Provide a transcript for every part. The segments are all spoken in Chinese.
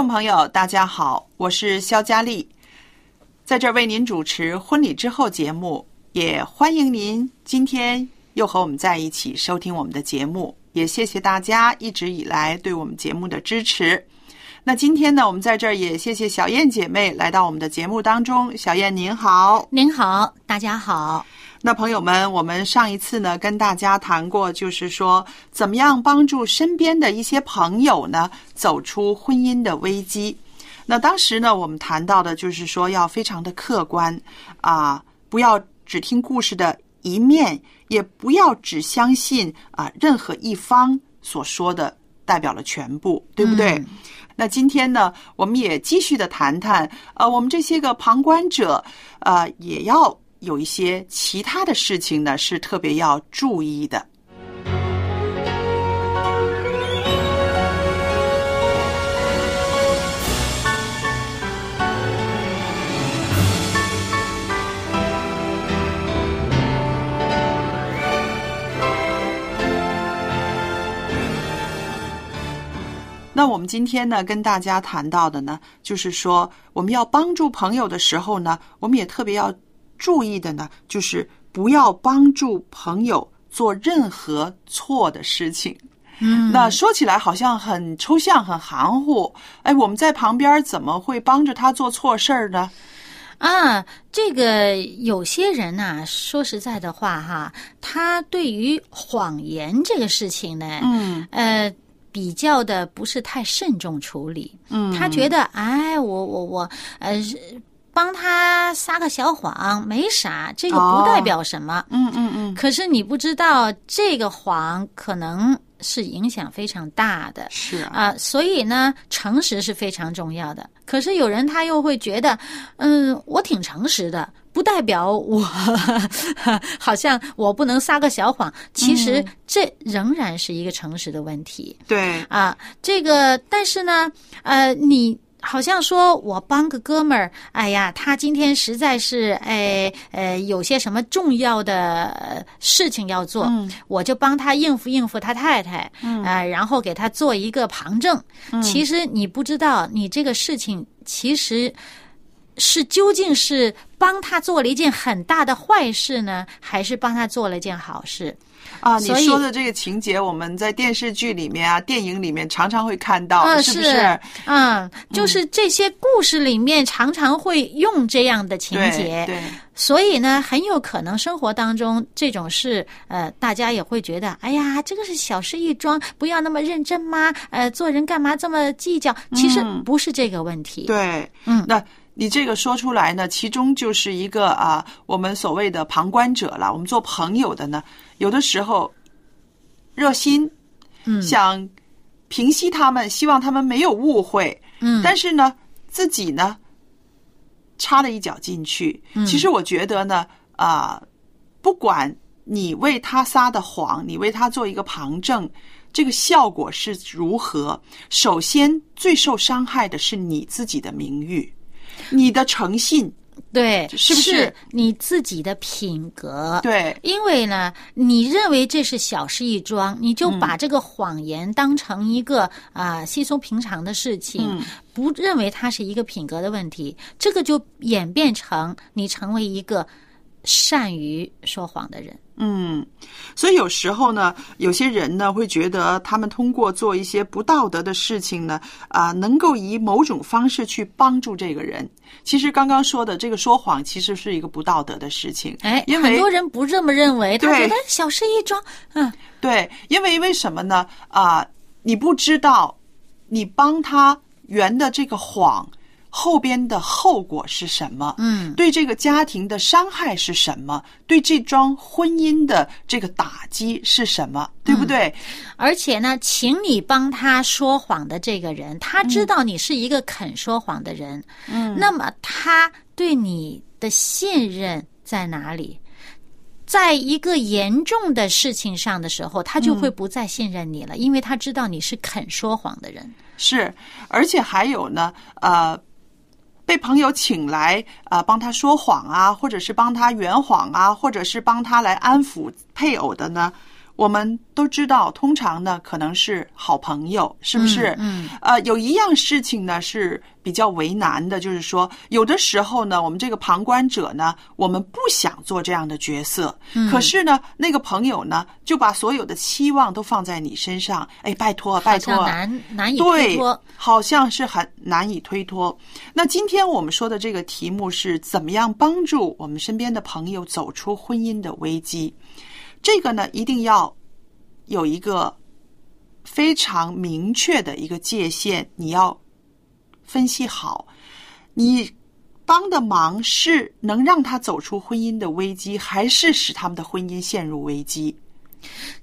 众朋友，大家好，我是肖佳丽，在这儿为您主持婚礼之后节目，也欢迎您今天又和我们在一起收听我们的节目，也谢谢大家一直以来对我们节目的支持。那今天呢，我们在这儿也谢谢小燕姐妹来到我们的节目当中。小燕您好，您好，大家好。那朋友们，我们上一次呢跟大家谈过，就是说怎么样帮助身边的一些朋友呢走出婚姻的危机。那当时呢，我们谈到的就是说要非常的客观啊，不要只听故事的一面，也不要只相信啊任何一方所说的代表了全部，对不对？嗯那今天呢，我们也继续的谈谈，呃，我们这些个旁观者，呃，也要有一些其他的事情呢，是特别要注意的。那我们今天呢，跟大家谈到的呢，就是说我们要帮助朋友的时候呢，我们也特别要注意的呢，就是不要帮助朋友做任何错的事情。嗯那说起来好像很抽象、很含糊。哎，我们在旁边怎么会帮着他做错事儿呢？啊，这个有些人呐、说实在的话哈，他对于谎言这个事情呢，嗯呃，比较的不是太慎重处理。嗯，他觉得，哎，我我我，呃，是帮他撒个小谎没啥，这个不代表什么。嗯嗯嗯，可是你不知道，这个谎可能是影响非常大的。是啊，啊、所以呢，诚实是非常重要的。可是有人他又会觉得，嗯，我挺诚实的，不代表我 好像我不能撒个小谎。其实这仍然是一个诚实的问题对，啊。这个，但是呢，呃，你。好像说我帮个哥们儿，哎呀，他今天实在是，哎，呃，有些什么重要的呃事情要做，嗯。我就帮他应付应付他太太，嗯。啊、然后给他做一个旁证。其实你不知道，你这个事情其实是究竟是帮他做了一件很大的坏事呢，还是帮他做了一件好事？啊，你说的这个情节，我们在电视剧里面啊、电影里面常常会看到，啊，是不是？嗯，就是这些故事里面常常会用这样的情对节，对，所以呢，很有可能生活当中这种事，呃，大家也会觉得，哎呀，这个是小事一桩，不要那么认真吗？呃，做人干嘛这么计较？其实嗯不是这个问题。对，嗯那你这个说出来呢，其中就是一个啊，我们所谓的旁观者了。我们做朋友的呢，有的时候热心，嗯想平息他们，希望他们没有误会，嗯，但是呢，自己呢插了一脚进去。嗯其实我觉得呢，啊、不管你为他撒的谎，你为他做一个旁证，这个效果是如何？首先，最受伤害的是你自己的名誉，你的诚信。对，是不是你自己的品格？对，因为呢，你认为这是小事一桩，你就把这个谎言当成一个啊、稀松平常的事情，嗯不认为它是一个品格的问题，这个就演变成你成为一个善于说谎的人。嗯，所以有时候呢，有些人呢会觉得他们通过做一些不道德的事情呢，啊、能够以某种方式去帮助这个人。其实刚刚说的这个说谎，其实是一个不道德的事情。哎，因为很多人不这么认为，他对觉得小事一桩，嗯，对，因为为什么呢？啊、你不知道你帮他圆的这个谎后边的后果是什么？嗯，对这个家庭的伤害是什么？对这桩婚姻的这个打击是什么？对不对？而且呢，请你帮他说谎的这个人，他知道你是一个肯说谎的人，嗯，那么他对你的信任在哪里？在一个严重的事情上的时候，他就会不再信任你了，因为他知道你是肯说谎的人。是，而且还有呢，呃，被朋友请来啊、帮他说谎啊，或者是帮他圆谎啊，或者是帮他来安抚配偶的呢，我们都知道，通常呢可能是好朋友，是不是？嗯呃，有一样事情呢是比较为难的，就是说，有的时候呢，我们这个旁观者呢，我们不想做这样的角色，嗯可是呢，那个朋友呢，就把所有的期望都放在你身上，哎，拜托，拜托，好像难难以对推脱。，好像是很难以推脱。那今天我们说的这个题目是怎么样帮助我们身边的朋友走出婚姻的危机？这个呢，一定要有一个非常明确的一个界限，你要分析好，你帮的忙是能让他走出婚姻的危机，还是使他们的婚姻陷入危机？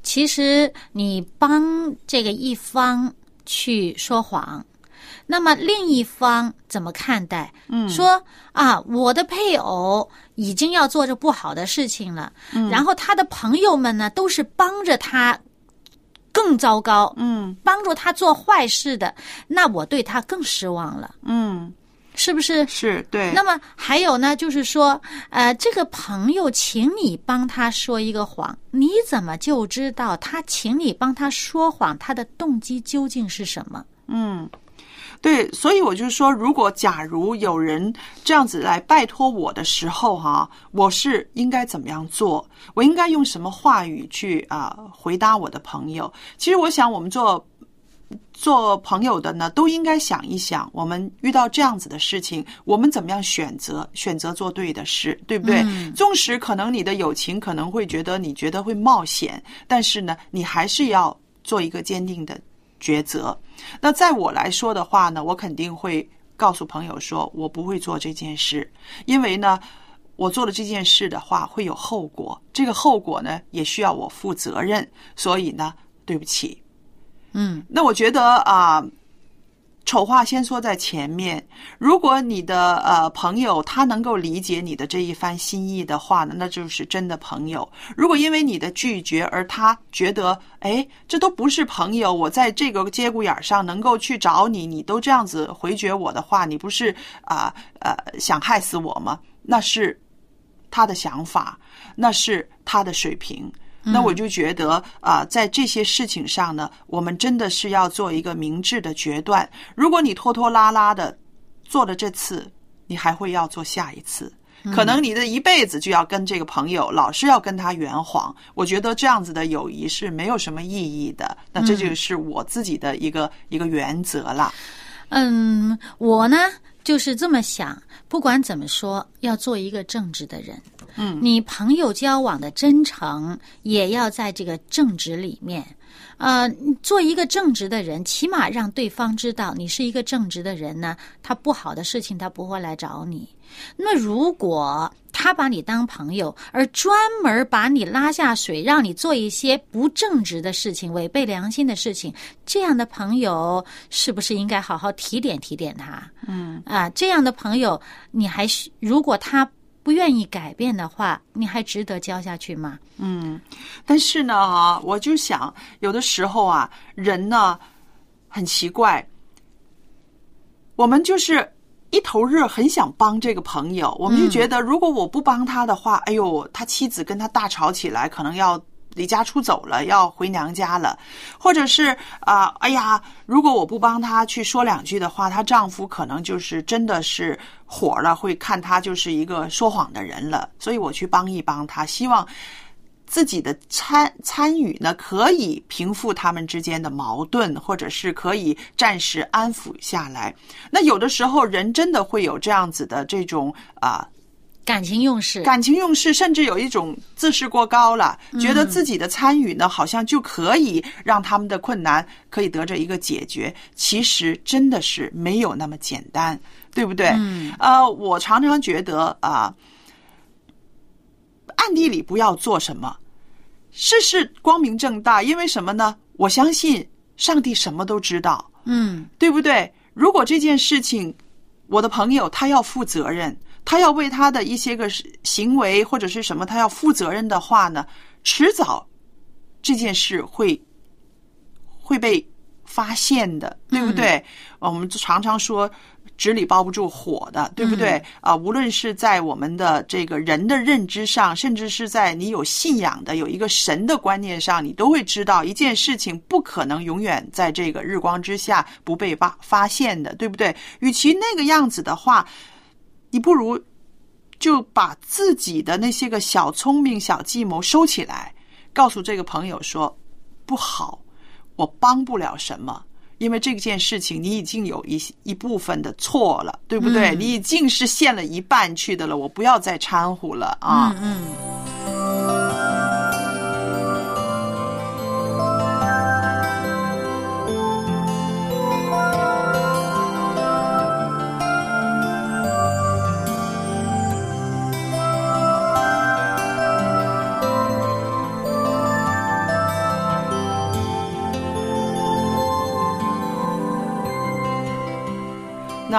其实你帮这个一方去说谎，那么另一方怎么看待？嗯说啊，我的配偶已经要做着不好的事情了，嗯然后他的朋友们呢都是帮着他更糟糕，嗯帮助他做坏事的，那我对他更失望了，嗯，是不是？是对。那么还有呢，就是说，呃，这个朋友请你帮他说一个谎，你怎么就知道他请你帮他说谎，他的动机究竟是什么？嗯，对，所以我就说，如果假如有人这样子来拜托我的时候，哈，我是应该怎么样做？我应该用什么话语去啊、回答我的朋友？其实我想，我们做做朋友的呢，都应该想一想，我们遇到这样子的事情，我们怎么样选择？选择做对的事，对不对？嗯纵使可能你的友情可能会觉得你觉得会冒险，但是呢，你还是要做一个坚定的抉择。那在我来说的话呢，我肯定会告诉朋友说，我不会做这件事，因为呢，我做了这件事的话会有后果，这个后果呢也需要我负责任，所以呢，对不起。嗯那我觉得啊、丑话先说在前面。如果你的呃朋友他能够理解你的这一番心意的话呢，那就是真的朋友。如果因为你的拒绝而他觉得，哎，这都不是朋友，我在这个节骨眼上能够去找你，你都这样子回绝我的话，你不是啊呃想害死我吗？那是他的想法，那是他的水平。那我就觉得啊、在这些事情上呢，我们真的是要做一个明智的决断。如果你拖拖拉拉的做了这次，你还会要做下一次，可能你的一辈子就要跟这个朋友老是要跟他圆谎。我觉得这样子的友谊是没有什么意义的。那这就是我自己的一个、一个原则了。嗯，我呢就是这么想，不管怎么说，要做一个正直的人。嗯，你朋友交往的真诚也要在这个正直里面。呃，做一个正直的人，起码让对方知道你是一个正直的人呢。他不好的事情他不会来找你。那如果他把你当朋友，而专门把你拉下水，让你做一些不正直的事情、违背良心的事情，这样的朋友是不是应该好好提点提点他？嗯啊，这样的朋友，你还需如果他不愿意改变的话，你还值得交下去吗？嗯，但是呢，啊，我就想，有的时候啊，人呢很奇怪，我们就是一头热，很想帮这个朋友，我们就觉得，如果我不帮他的话，哎呦，他妻子跟他大吵起来，可能要离家出走了，要回娘家了，或者是啊、哎呀，如果我不帮他去说两句的话，她丈夫可能就是真的是火了，会看他就是一个说谎的人了，所以我去帮一帮他，希望。自己的参参与呢，可以平复他们之间的矛盾，或者是可以暂时安抚下来。那有的时候人真的会有这样子的这种啊、感情用事，感情用事，甚至有一种自视过高了，觉得自己的参与呢，好像就可以让他们的困难可以得着一个解决。其实真的是没有那么简单，对不对？嗯，呃，我常常觉得啊、暗地里不要做什么，事事光明正大，因为什么呢？我相信上帝什么都知道，嗯对不对？如果这件事情，我的朋友他要负责任，他要为他的一些个行为或者是什么，他要负责任的话呢，迟早这件事会会被发现的，对不对？我们常常说。纸里包不住火的，对不对？啊、无论是在我们的这个人的认知上，甚至是在你有信仰的、有一个神的观念上，你都会知道一件事情不可能永远在这个日光之下不被发发现的，对不对？与其那个样子的话，你不如就把自己的那些个小聪明、小计谋收起来，告诉这个朋友说不好，我帮不了什么。因为这件事情你已经有一一部分的错了，对不对？嗯你已经是陷了一半去的了，我不要再掺和了啊！嗯嗯。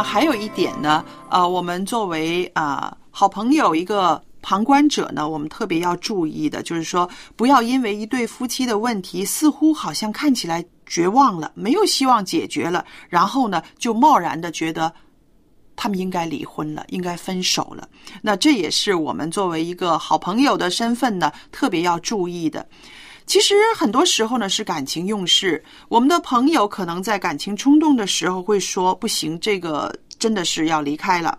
还有一点呢，呃，我们作为啊、好朋友一个旁观者呢，我们特别要注意的，就是说，不要因为一对夫妻的问题，似乎好像看起来绝望了，没有希望解决了，然后呢，就贸然的觉得他们应该离婚了，应该分手了。那这也是我们作为一个好朋友的身份呢，特别要注意的。其实很多时候呢是感情用事，我们的朋友可能在感情冲动的时候会说不行，这个真的是要离开了。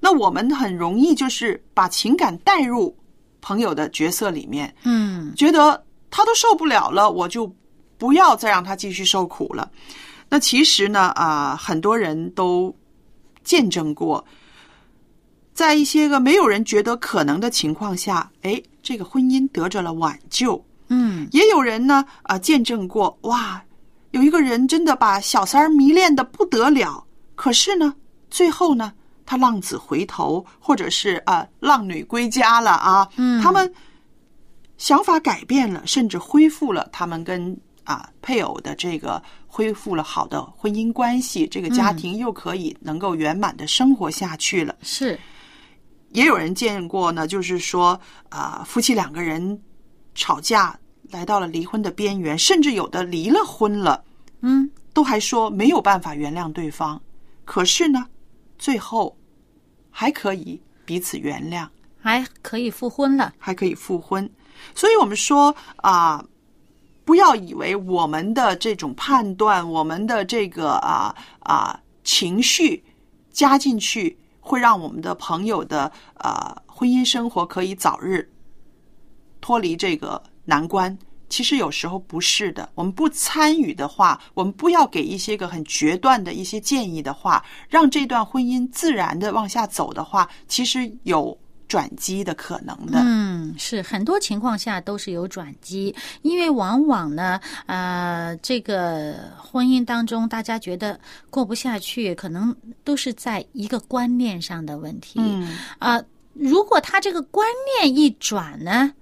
那我们很容易就是把情感带入朋友的角色里面，嗯觉得他都受不了了，我就不要再让他继续受苦了。那其实呢，啊、很多人都见证过，在一些个没有人觉得可能的情况下，哎，这个婚姻得着了挽救。嗯。也有人呢，啊、见证过，哇，有一个人真的把小三儿迷恋的不得了，可是呢，最后呢，他浪子回头，或者是啊、浪女归家了啊，嗯。他们想法改变了，甚至恢复了他们跟啊配偶的这个恢复了好的婚姻关系，这个家庭又可以能够圆满的生活下去了。是。也有人见过呢，就是说啊、夫妻两个人吵架来到了离婚的边缘，甚至有的离了婚了，嗯都还说没有办法原谅对方，可是呢，最后还可以彼此原谅，还可以复婚了。还可以复婚。所以我们说啊、不要以为我们的这种判断，我们的这个啊啊、情绪加进去，会让我们的朋友的啊婚姻生活可以早日脱离这个难关。其实有时候不是的，我们不参与的话，我们不要给一些个很决断的一些建议的话，让这段婚姻自然的往下走的话，其实有转机的可能的。嗯，是很多情况下都是有转机，因为往往呢，呃，这个婚姻当中，大家觉得过不下去，可能都是在一个观念上的问题。嗯啊、如果他这个观念一转呢，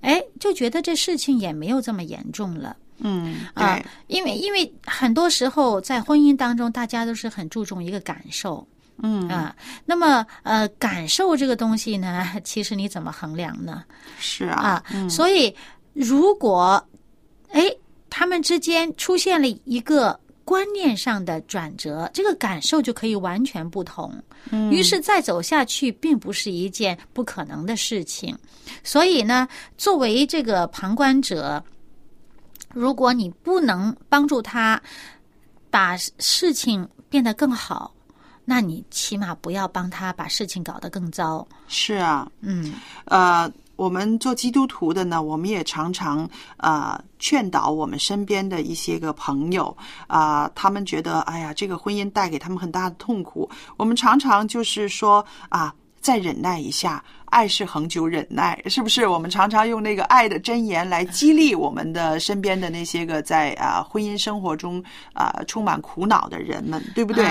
哎，就觉得这事情也没有这么严重了。嗯，啊，，因为因为很多时候在婚姻当中，大家都是很注重一个感受嗯啊，那么呃，感受这个东西呢，其实你怎么衡量呢？是啊，啊，所以如果哎，他们之间出现了一个观念上的转折，这个感受就可以完全不同。嗯，于是再走下去，并不是一件不可能的事情。所以呢，作为这个旁观者，如果你不能帮助他把事情变得更好，那你起码不要帮他把事情搞得更糟。是啊，嗯，呃，我们做基督徒的呢，我们也常常啊、劝导我们身边的一些个朋友啊、他们觉得哎呀，这个婚姻带给他们很大的痛苦。我们常常就是说啊，再忍耐一下，爱是恒久忍耐，是不是？我们常常用那个爱的箴言来激励我们的身边的那些个在啊、婚姻生活中啊、充满苦恼的人们，对不对？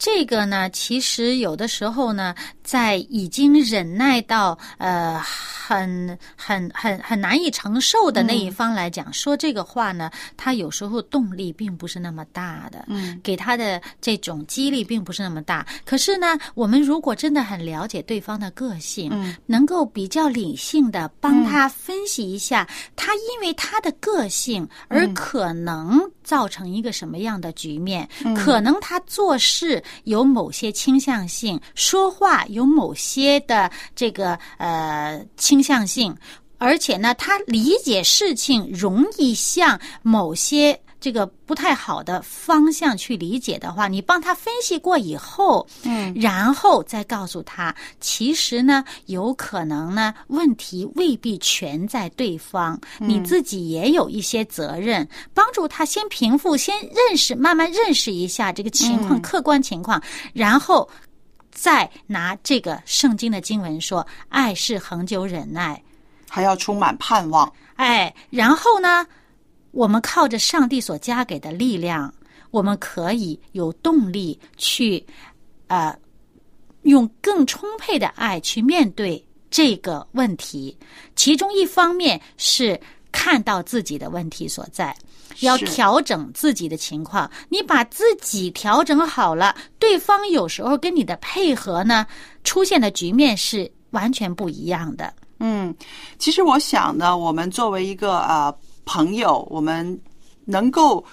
这个呢，其实有的时候呢，在已经忍耐到呃很很很很难以承受的那一方来讲，说这个话呢，他有时候动力并不是那么大的，嗯，给他的这种激励并不是那么大。可是呢，我们如果真的很了解对方的个性，嗯，能够比较理性的帮他分析一下，他因为他的个性而可能造成一个什么样的局面，可能他做事有某些倾向性，说话有某些的这个呃倾向性，而且呢，他理解事情容易向某些。这个不太好的方向去理解的话，你帮他分析过以后，嗯，然后再告诉他，其实呢，有可能呢，问题未必全在对方，你自己也有一些责任，帮助他先平复，先认识，慢慢认识一下这个情况，客观情况，然后再拿这个圣经的经文说，爱是恒久忍耐，还要充满盼望。哎，然后呢，我们靠着上帝所加给的力量，我们可以有动力去，呃，用更充沛的爱去面对这个问题。其中一方面是看到自己的问题所在，要调整自己的情况。你把自己调整好了，对方有时候跟你的配合呢，出现的局面是完全不一样的。嗯，其实我想呢，我们作为一个呃朋友，我们能够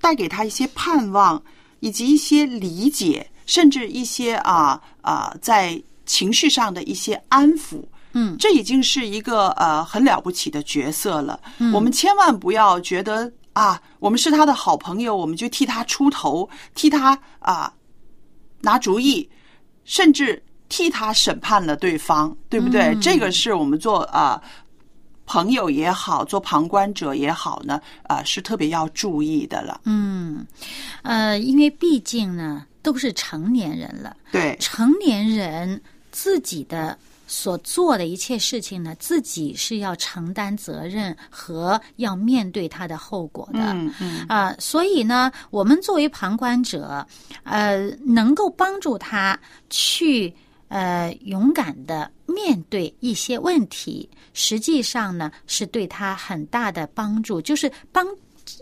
带给他一些盼望，以及一些理解，甚至一些啊啊、在情绪上的一些安抚。嗯，这已经是一个呃很了不起的角色了。我们千万不要觉得啊，我们是他的好朋友，我们就替他出头，替他啊、拿主意，甚至替他审判了对方，对不对？这个是我们做啊、朋友也好，做旁观者也好呢，啊、是特别要注意的了。嗯，呃，因为毕竟呢都是成年人了，对，成年人自己的所做的一切事情呢，自己是要承担责任和要面对他的后果的。嗯嗯啊、所以呢，我们作为旁观者，呃，能够帮助他去呃勇敢的面对一些问题，实际上呢是对他很大的帮助，就是帮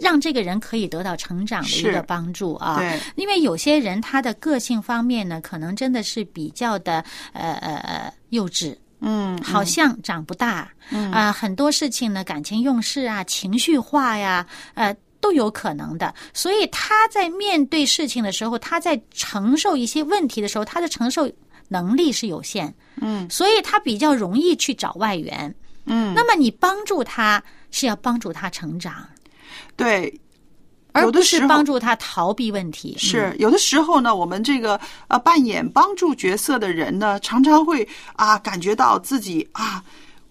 让这个人可以得到成长的一个帮助啊。对，因为有些人他的个性方面呢，可能真的是比较的呃呃呃幼稚。嗯，好像长不大，嗯啊、很多事情呢，感情用事啊，情绪化呀，呃，都有可能的。所以他在面对事情的时候，他在承受一些问题的时候，他的承受能力是有限，嗯，所以他比较容易去找外援。嗯，那么你帮助他是要帮助他成长，对，而不是帮助他逃避问题。是有的时候呢，我们这个呃扮演帮助角色的人呢，常常会啊感觉到自己啊，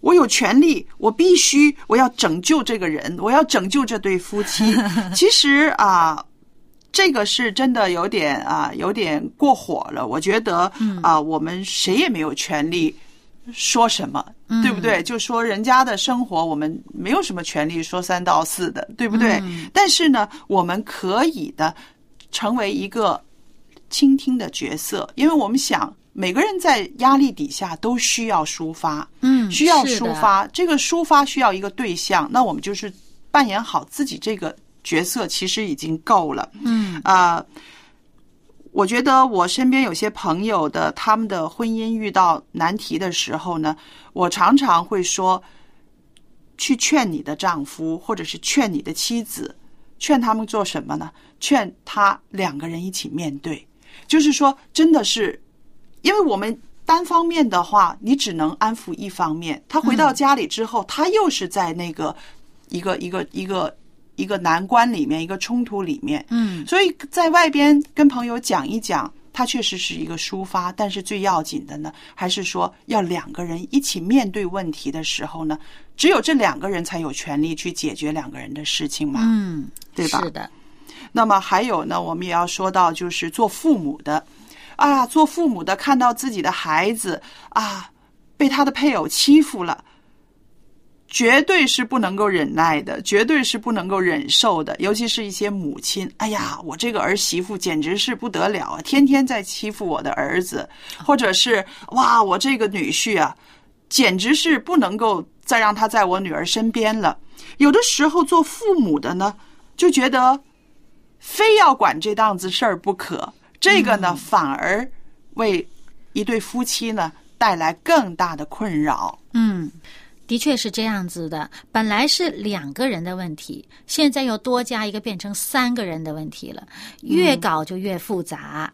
我有权利，我必须我要拯救这个人，我要拯救这对夫妻。其实啊。这个是真的有点啊，有点过火了。我觉得啊，我们谁也没有权利说什么，对不对？就说人家的生活，我们没有什么权利说三道四的，对不对？但是呢，我们可以的成为一个倾听的角色，因为我们想每个人在压力底下都需要抒发，嗯，需要抒发。这个抒发需要一个对象，那我们就是扮演好自己这个角色，其实已经够了。嗯啊、我觉得我身边有些朋友的他们的婚姻遇到难题的时候呢，我常常会说，去劝你的丈夫或者是劝你的妻子，劝他们做什么呢？劝他两个人一起面对，就是说，真的是，因为我们单方面的话，你只能安抚一方面。他回到家里之后，他又是在那个一个一个一个一个难关里面，一个冲突里面。嗯，所以在外边跟朋友讲一讲，它确实是一个抒发，但是最要紧的呢，还是说要两个人一起面对问题的时候呢，只有这两个人才有权利去解决两个人的事情嘛，嗯，对吧？是的，那么还有呢，我们也要说到，就是做父母的，啊，做父母的看到自己的孩子啊被他的配偶欺负了，绝对是不能够忍耐的，绝对是不能够忍受的。尤其是一些母亲，哎呀，我这个儿媳妇简直是不得了啊，天天在欺负我的儿子，或者是哇，我这个女婿啊，简直是不能够再让他在我女儿身边了。有的时候做父母的呢，就觉得。非要管这档子事儿不可，这个呢，反而为一对夫妻呢带来更大的困扰。嗯，的确是这样子的。本来是两个人的问题，现在又多加一个，变成三个人的问题了，越搞就越复杂。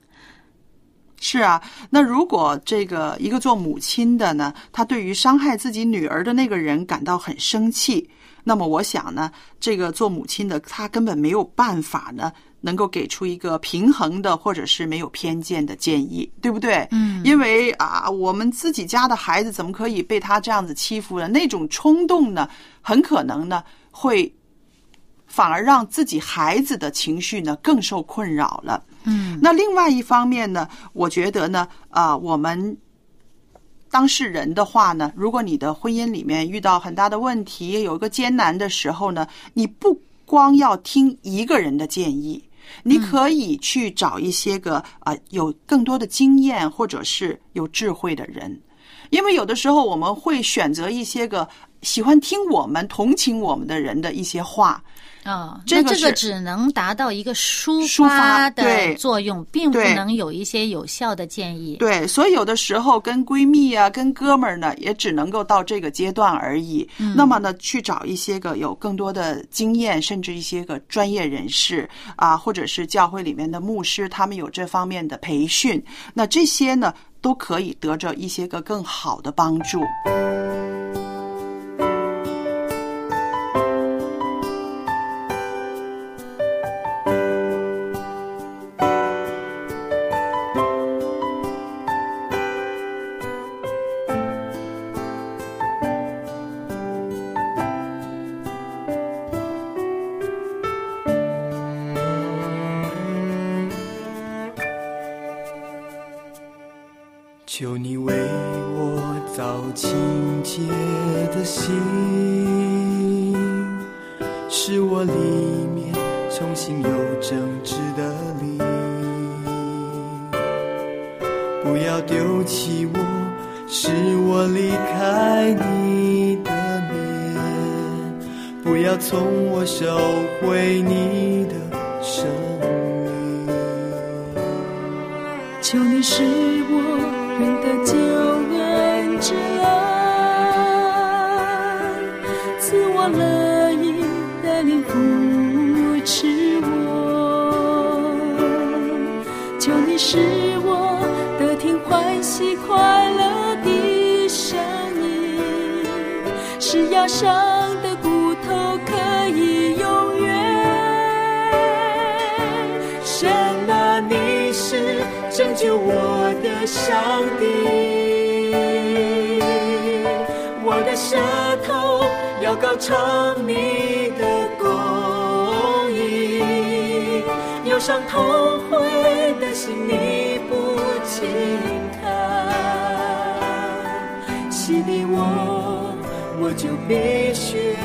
是啊，那如果这个一个做母亲的呢，他对于伤害自己女儿的那个人感到很生气。那么我想呢，这个做母亲的她根本没有办法呢，能够给出一个平衡的或者是没有偏见的建议，对不对？嗯，因为啊，我们自己家的孩子怎么可以被他这样子欺负呢？那种冲动呢，很可能呢会反而让自己孩子的情绪呢更受困扰了。嗯，那另外一方面呢，我觉得呢，啊，我们。当事人的话呢，如果你的婚姻里面遇到很大的问题，有一个艰难的时候呢，你不光要听一个人的建议，你可以去找一些个啊有更多的经验或者是有智慧的人，因为有的时候我们会选择一些个喜欢听我们、同情我们的人的一些话。啊，这个那这个只能达到一个抒抒发的作用，并不能有一些有效的建议。对，所以有的时候跟闺蜜啊、跟哥们儿呢，也只能够到这个阶段而已。那么呢，去找一些个有更多的经验，甚至一些个专业人士啊，或者是教会里面的牧师，他们有这方面的培训，那这些呢，都可以得着一些个更好的帮助。认高唱你的公义，忧伤痛悔的心你不轻看，洗礼我，我就必须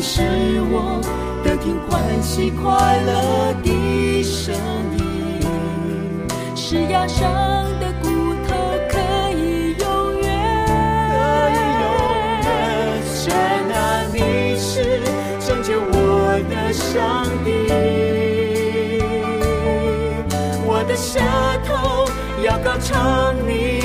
你是我得听欢喜快乐的声音，是压伤的骨头可以永远。可以永远神啊，你是拯救我的上帝，我的舌头要高唱你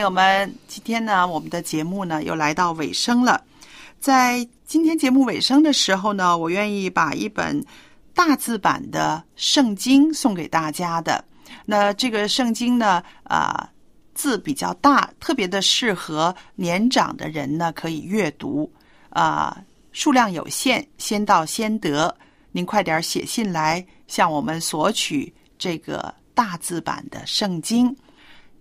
朋友们，今天呢，我们的节目呢又来到尾声了。在今天节目尾声的时候呢，我愿意把一本大字版的圣经送给大家的。那这个圣经呢，啊、字比较大，特别的适合年长的人呢可以阅读。啊、数量有限，先到先得。您快点写信来向我们索取这个大字版的圣经。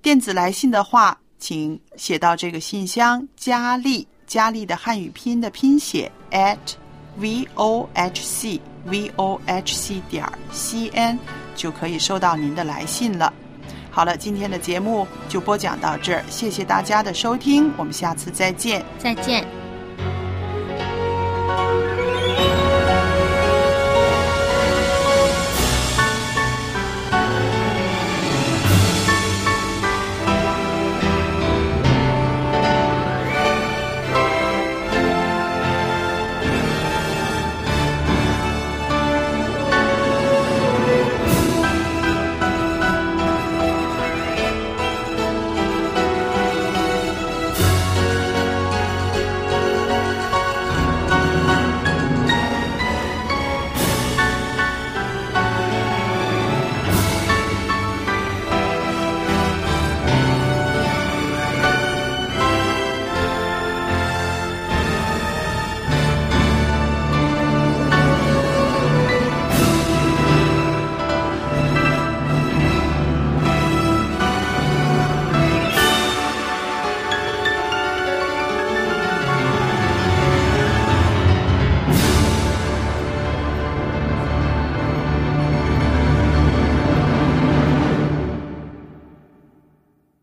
电子来信的话，请写到这个信箱，佳丽，佳丽的汉语拼音的拼写 at v o h c v o h c 点 c n 就可以收到您的来信了。好了，今天的节目就播讲到这儿，谢谢大家的收听，我们下次再见。再见。